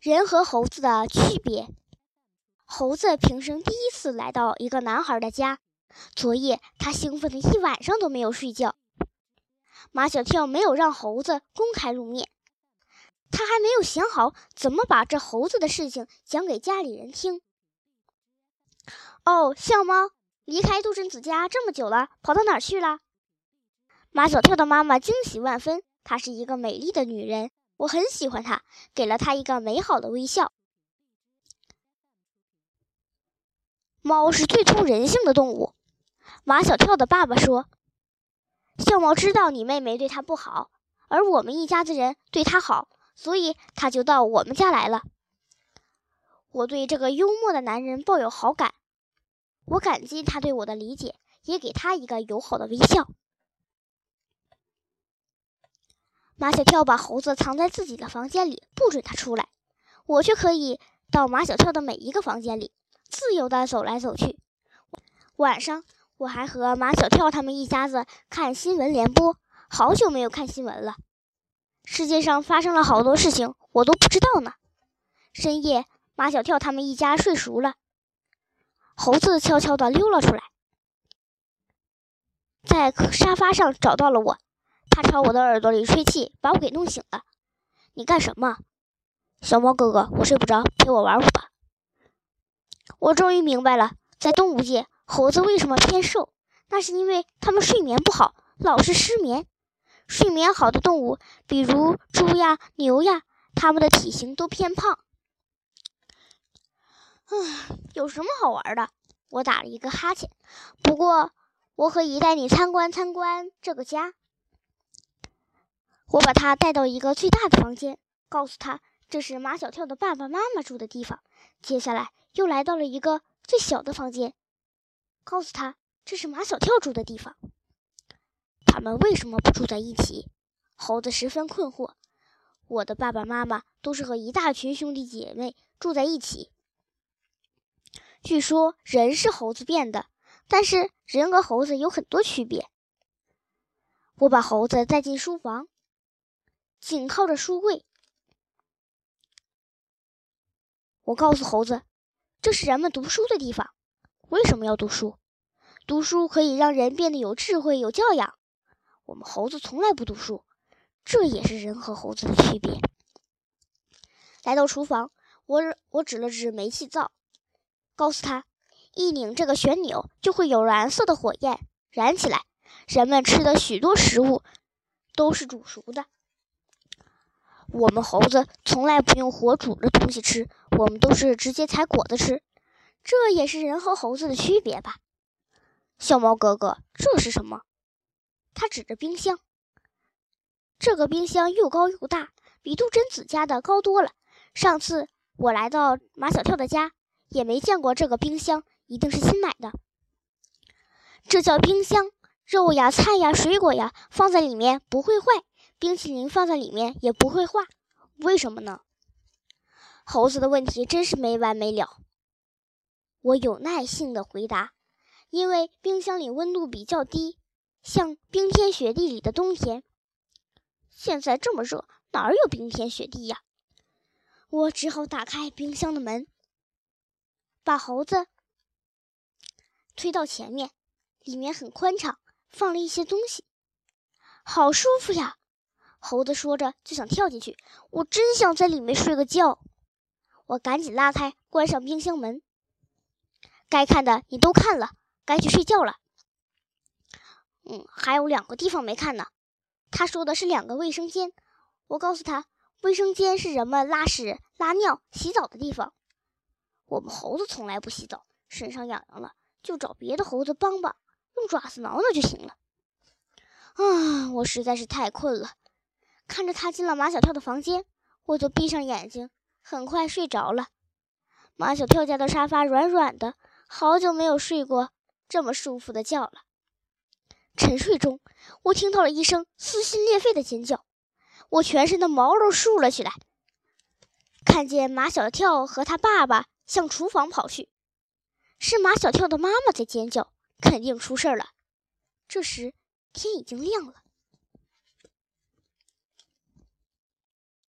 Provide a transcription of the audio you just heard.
人和猴子的区别。猴子平生第一次来到一个男孩的家，昨夜他兴奋的一晚上都没有睡觉。马小跳没有让猴子公开露面，他还没有想好怎么把这猴子的事情讲给家里人听。哦，笑猫离开杜真子家这么久了，跑到哪儿去了？马小跳的妈妈惊喜万分，她是一个美丽的女人，我很喜欢它，给了它一个美好的微笑。猫是最通人性的动物。马小跳的爸爸说：“笑猫知道你妹妹对他不好，而我们一家子人对他好，所以他就到我们家来了。我对这个幽默的男人抱有好感，我感激他对我的理解，也给他一个友好的微笑。”马小跳把猴子藏在自己的房间里，不准他出来。我却可以到马小跳的每一个房间里。自由地走来走去。晚上，我还和马小跳他们一家子看新闻联播。好久没有看新闻了，世界上发生了好多事情，我都不知道呢。深夜，马小跳他们一家睡熟了，猴子悄悄地溜了出来，在沙发上找到了我。他朝我的耳朵里吹气，把我给弄醒了。你干什么？小猫哥哥，我睡不着，陪我玩会吧。我终于明白了，在动物界，猴子为什么偏瘦，那是因为它们睡眠不好，老是失眠。睡眠好的动物，比如猪呀、牛呀，它们的体型都偏胖。嗯，有什么好玩的？我打了一个哈欠。不过，我可以带你参观参观这个家。我把他带到一个最大的房间，告诉他这是马小跳的爸爸妈妈住的地方。接下来。又来到了一个最小的房间，告诉他这是马小跳住的地方。他们为什么不住在一起？猴子十分困惑。我的爸爸妈妈都是和一大群兄弟姐妹住在一起。据说人是猴子变的，但是人和猴子有很多区别。我把猴子带进书房，紧靠着书柜。我告诉猴子。这是人们读书的地方。为什么要读书？读书可以让人变得有智慧、有教养。我们猴子从来不读书，这也是人和猴子的区别。来到厨房，我我指了指煤气灶，告诉他，一拧这个旋钮，就会有蓝色的火焰燃起来。人们吃的许多食物都是煮熟的。我们猴子从来不用火煮的东西吃，我们都是直接采果子吃，这也是人和猴子的区别吧？小猫哥哥，这是什么？他指着冰箱。这个冰箱又高又大，比杜真子家的高多了。上次我来到马小跳的家，也没见过这个冰箱，一定是新买的。这叫冰箱，肉呀、菜呀、水果呀，放在里面不会坏。冰淇淋放在里面也不会化，为什么呢？猴子的问题真是没完没了。我有耐性的回答：“因为冰箱里温度比较低，像冰天雪地里的冬天。现在这么热，哪有冰天雪地呀？”我只好打开冰箱的门，把猴子推到前面，里面很宽敞，放了一些东西，好舒服呀。猴子说着就想跳进去，我真想在里面睡个觉。我赶紧拉开，关上冰箱门。该看的你都看了，该去睡觉了。嗯，还有两个地方没看呢。他说的是两个卫生间。我告诉他，卫生间是人们拉屎、拉尿、洗澡的地方。我们猴子从来不洗澡，身上痒痒了就找别的猴子帮帮，用爪子挠挠就行了。啊，我实在是太困了。看着他进了马小跳的房间，我就闭上眼睛，很快睡着了。马小跳家的沙发软软的，好久没有睡过这么舒服的觉了。沉睡中，我听到了一声撕心裂肺的尖叫，我全身的毛都竖了起来。看见马小跳和他爸爸向厨房跑去，是马小跳的妈妈在尖叫，肯定出事了。这时天已经亮了。